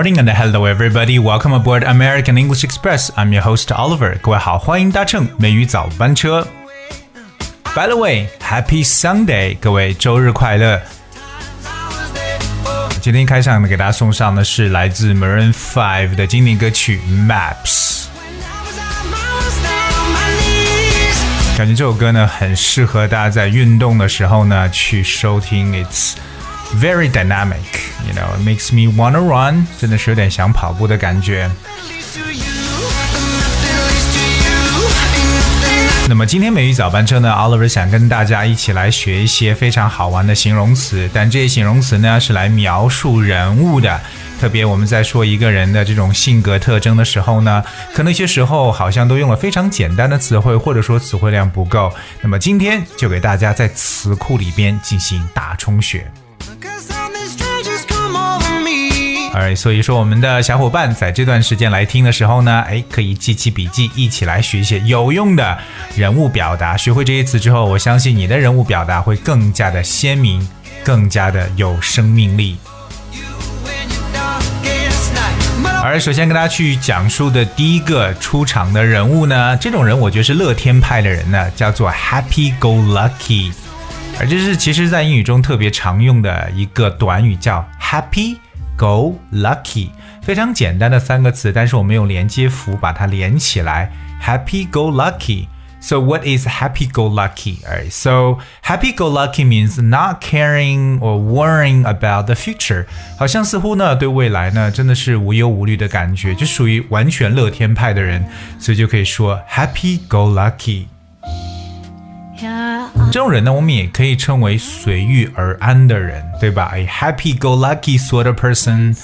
Morning and hello everybody. Welcome aboard American English Express. I'm your host Oliver. 各位好，欢迎搭乘美语早班车。By the way, Happy Sunday，各位周日快乐。今天开场呢，给大家送上的是来自 Maroon Five 的经典歌曲《Maps》。感觉这首歌呢，很适合大家在运动的时候呢去收听。It's very dynamic, you know, it makes me wanna run，真的是有点想跑步的感觉。那么今天美语早班车呢，Oliver 想跟大家一起来学一些非常好玩的形容词，但这些形容词呢是来描述人物的。特别我们在说一个人的这种性格特征的时候呢，可能有些时候好像都用了非常简单的词汇，或者说词汇量不够。那么今天就给大家在词库里边进行大充血。哎，所以说我们的小伙伴在这段时间来听的时候呢，哎，可以记起笔记，一起来学一些有用的人物表达。学会这些词之后，我相信你的人物表达会更加的鲜明，更加的有生命力。而首先跟大家去讲述的第一个出场的人物呢，这种人我觉得是乐天派的人呢，叫做 Happy Go Lucky，而这是其实在英语中特别常用的一个短语，叫 Happy。Go lucky，非常简单的三个词，但是我们用连接符把它连起来。Happy go lucky. So what is happy go lucky? Alright, so happy go lucky means not caring or worrying about the future. 好像似乎呢对未来呢真的是无忧无虑的感觉，就属于完全乐天派的人，所以就可以说 happy go lucky。这种人呢，我们也可以称为随遇而安的人，对吧？A happy-go-lucky sort of person，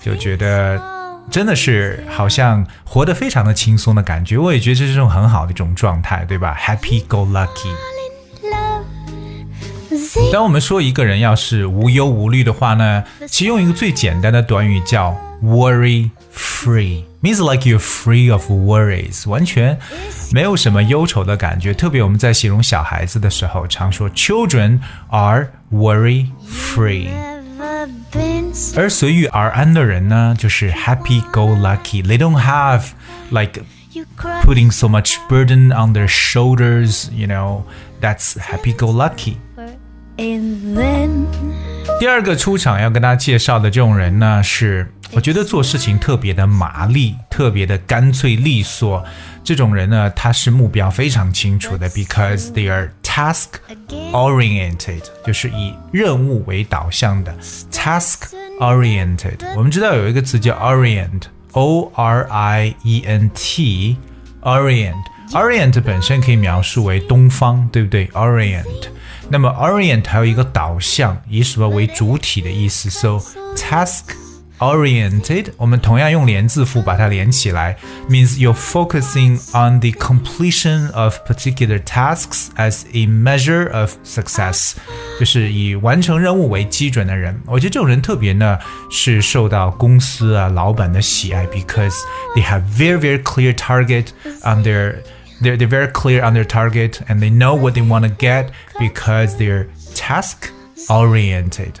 就觉得真的是好像活得非常的轻松的感觉。我也觉得这是一种很好的一种状态，对吧？Happy-go-lucky。当我们说一个人要是无忧无虑的话呢，其实用一个最简单的短语叫 worry free。means like you're free of worries，完全没有什么忧愁的感觉。特别我们在形容小孩子的时候，常说 children are worry free。而随遇而安的人呢，就是 happy go lucky。They don't have like putting so much burden on their shoulders. You know, that's happy go lucky. 第二个出场要跟大家介绍的这种人呢，是我觉得做事情特别的麻利，特别的干脆利索。这种人呢，他是目标非常清楚的，because they are task oriented，就是以任务为导向的 task oriented。我们知道有一个词叫 orient，o r i e n t，orient。orient 本身可以描述为东方，对不对？orient。那么 orient 还有一个导向，以什么为主体的意思？So task oriented，我们同样用连字符把它连起来，means you're focusing on the completion of particular tasks as a measure of success，就是以完成任务为基准的人。我觉得这种人特别呢是受到公司啊老板的喜爱，because they have very very clear target on their they're, they're very clear on their target and they know what they want to get because they're task oriented.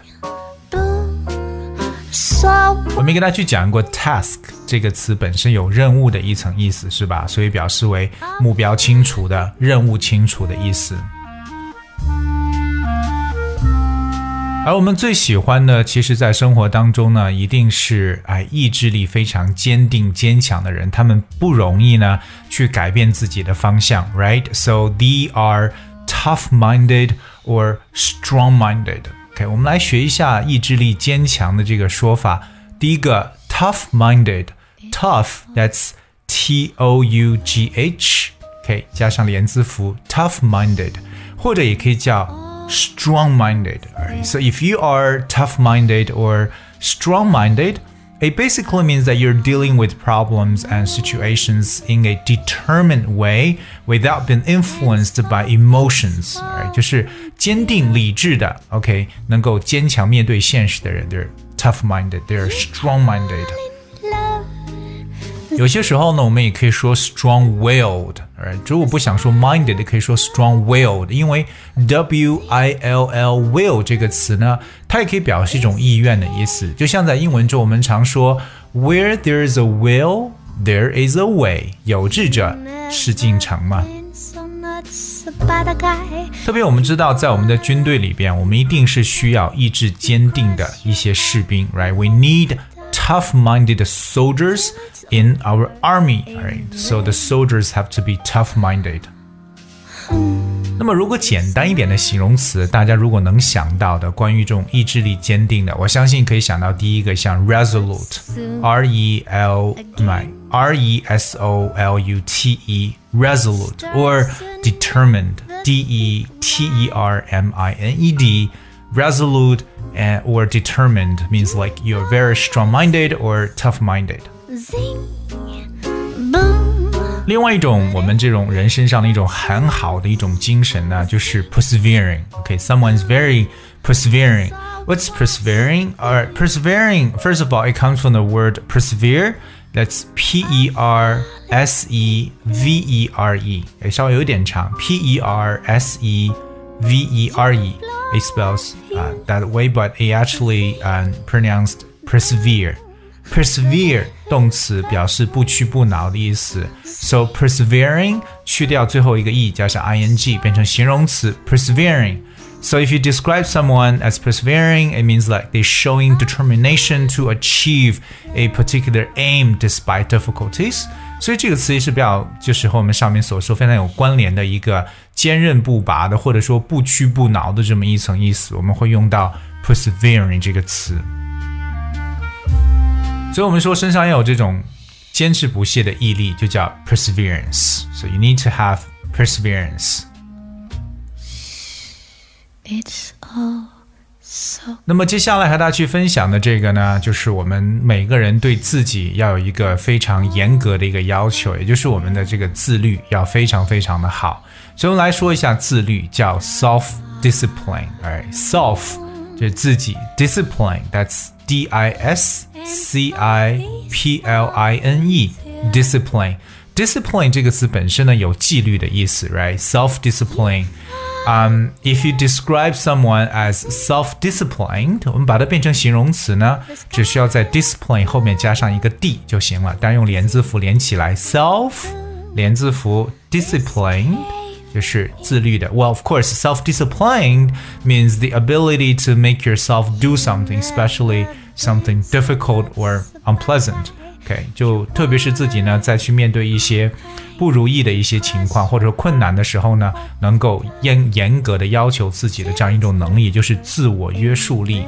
我没跟大家去讲过 task 这个词本身有任务的一层意思，是吧？所以表示为目标清楚的、任务清楚的意思。 而我们最喜欢的，其实，在生活当中呢，一定是哎意志力非常坚定、坚强的人。他们不容易呢去改变自己的方向，right？So they are tough-minded or strong-minded。OK，我们来学一下意志力坚强的这个说法。第一个，tough-minded，tough，that's T O U G H，OK，加上连字符，tough-minded，或者也可以叫。strong minded. Right? So if you are tough minded or strong minded, it basically means that you're dealing with problems and situations in a determined way without being influenced by emotions. Right? 就是坚定理智的，OK，能够坚强面对现实的人，they're tough minded, they're strong minded. 有些时候呢，我们也可以说 strong-willed，如果不想说 minded，可以说 strong-willed，因为 w-i-l-l-will 这个词呢，它也可以表示一种意愿的意思。就像在英文中，我们常说 where there is a will。There is a way，有志者事竟成嘛。特别我们知道，在我们的军队里边，我们一定是需要意志坚定的一些士兵，right？We need tough-minded soldiers in our army, right? So the soldiers have to be tough-minded. 那么，如果简单一点的形容词，大家如果能想到的关于这种意志力坚定的，我相信可以想到第一个像 resolute，r e l my r e s o l u t e resolute or determined d e t e r m i n e d resolute and or determined means like you're very strong-minded or tough-minded. 另外一种我们这种人身上的一种很好的一种精神呢，就是 persevering。OK，someone's、okay, very persevering. What's persevering? Or persevering. First of all, it comes from the word persevere. That's P E R S E V E R E，哎，稍微有点长，P E R S E V E R E. It spells uh, that way, but it actually uh, pronounced persevere. persevere 动词表示不屈不挠的意思，so persevering 去掉最后一个 e 加上 ing 变成形容词 persevering。So if you describe someone as persevering, it means like they're showing determination to achieve a particular aim despite difficulties. 所以这个词也是比较，就是和我们上面所说非常有关联的一个坚韧不拔的，或者说不屈不挠的这么一层意思。我们会用到 persevering 这个词。 所以我们说身上要有这种坚持不懈的毅力，就叫 perseverance。So you need to have perseverance. It's all so. 那么接下来和大家去分享的这个呢，就是我们每个人对自己要有一个非常严格的一个要求，也就是我们的这个自律要非常非常的好。所以我们来说一下自律，叫 self discipline。哎，self 就是自己，discipline，that's D I S C I P L I N E discipline discipline 这个词本身呢有纪律的意思，right? Self discipline. Um, if you describe someone as self-disciplined，我们把它变成形容词呢，只需要在 discipline 后面加上一个 d 就行了。当然用连字符连起来，self 连字符 disciplined。 就是自律的。Well, of course, self-disciplined means the ability to make yourself do something, especially something difficult or unpleasant. OK，就特别是自己呢，在去面对一些不如意的一些情况或者困难的时候呢，能够严严格的要求自己的这样一种能力，就是自我约束力。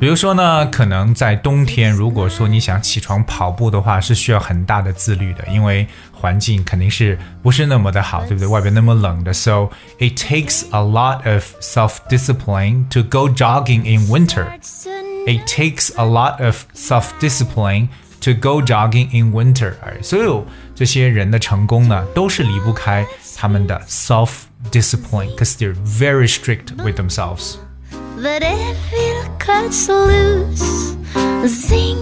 比如说呢，可能在冬天，如果说你想起床跑步的话，是需要很大的自律的，因为环境肯定是不是那么的好，对不对？外边那么冷的，so it takes a lot of self-discipline to go jogging in winter. It takes a lot of self-discipline to go jogging in winter. 所有这些人的成功呢，都是离不开他们的 self-discipline, because they're very strict with themselves.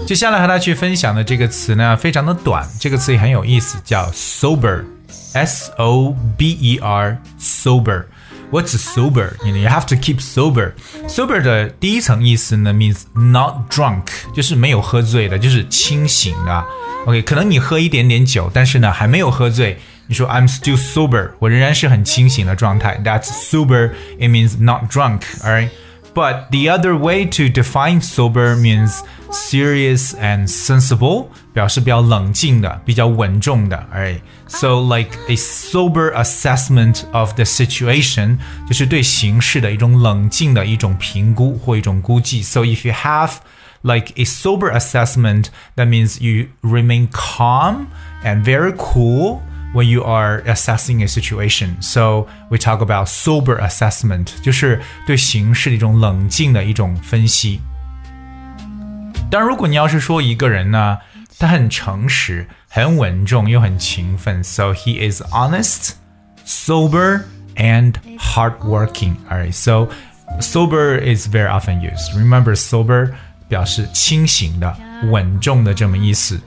接下来和大家去分享的这个词呢，非常的短，这个词也很有意思，叫 sober，s o b e r，sober。What's sober? You know, you have to keep sober. Sober 的第一层意思呢，means not drunk，就是没有喝醉的，就是清醒的。OK，可能你喝一点点酒，但是呢还没有喝醉。你说 I'm still sober，我仍然是很清醒的状态。That's sober. It means not drunk. Alright. But the other way to define sober means serious and sensible，表示比较冷静的、比较稳重的。Alright, so like a sober assessment of the situation，就是对形势的一种冷静的一种评估或一种估计。So if you have like a sober assessment, that means you remain calm and very cool when you are assessing a situation. So we talk about sober assessment，就是对形势的一种冷静的一种分析。当然，如果你要是说一个人呢，他很诚实、很稳重又很勤奋，so he is honest, sober and hardworking. Alright, so sober is very often used. Remember, sober 表示清醒的、稳重的这么意思。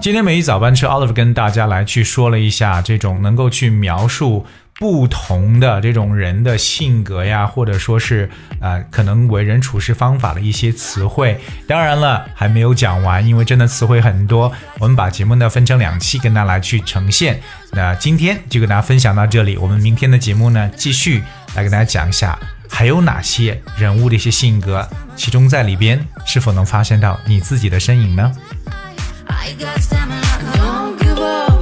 今天每一早班车，Oliver 跟大家来去说了一下这种能够去描述不同的这种人的性格呀，或者说是呃可能为人处事方法的一些词汇。当然了，还没有讲完，因为真的词汇很多。我们把节目呢分成两期跟大家来去呈现。那今天就跟大家分享到这里，我们明天的节目呢继续来跟大家讲一下还有哪些人物的一些性格，其中在里边是否能发现到你自己的身影呢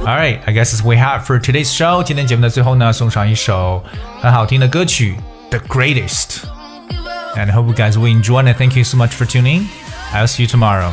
？Alright, I guess as we have for today's show. 今天节目的最后呢，送上一首很好听的歌曲《The Greatest》。And I hope you guys will enjoy and thank you so much for tuning. I'll see you tomorrow.